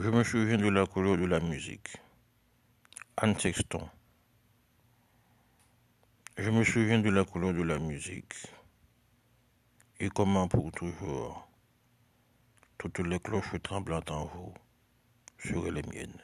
Je me souviens de la couleur de la musique. Anne Sexton. Je me souviens de la couleur de la musique. Et comment pour toujours, toutes les cloches tremblantes en vous seraient les miennes.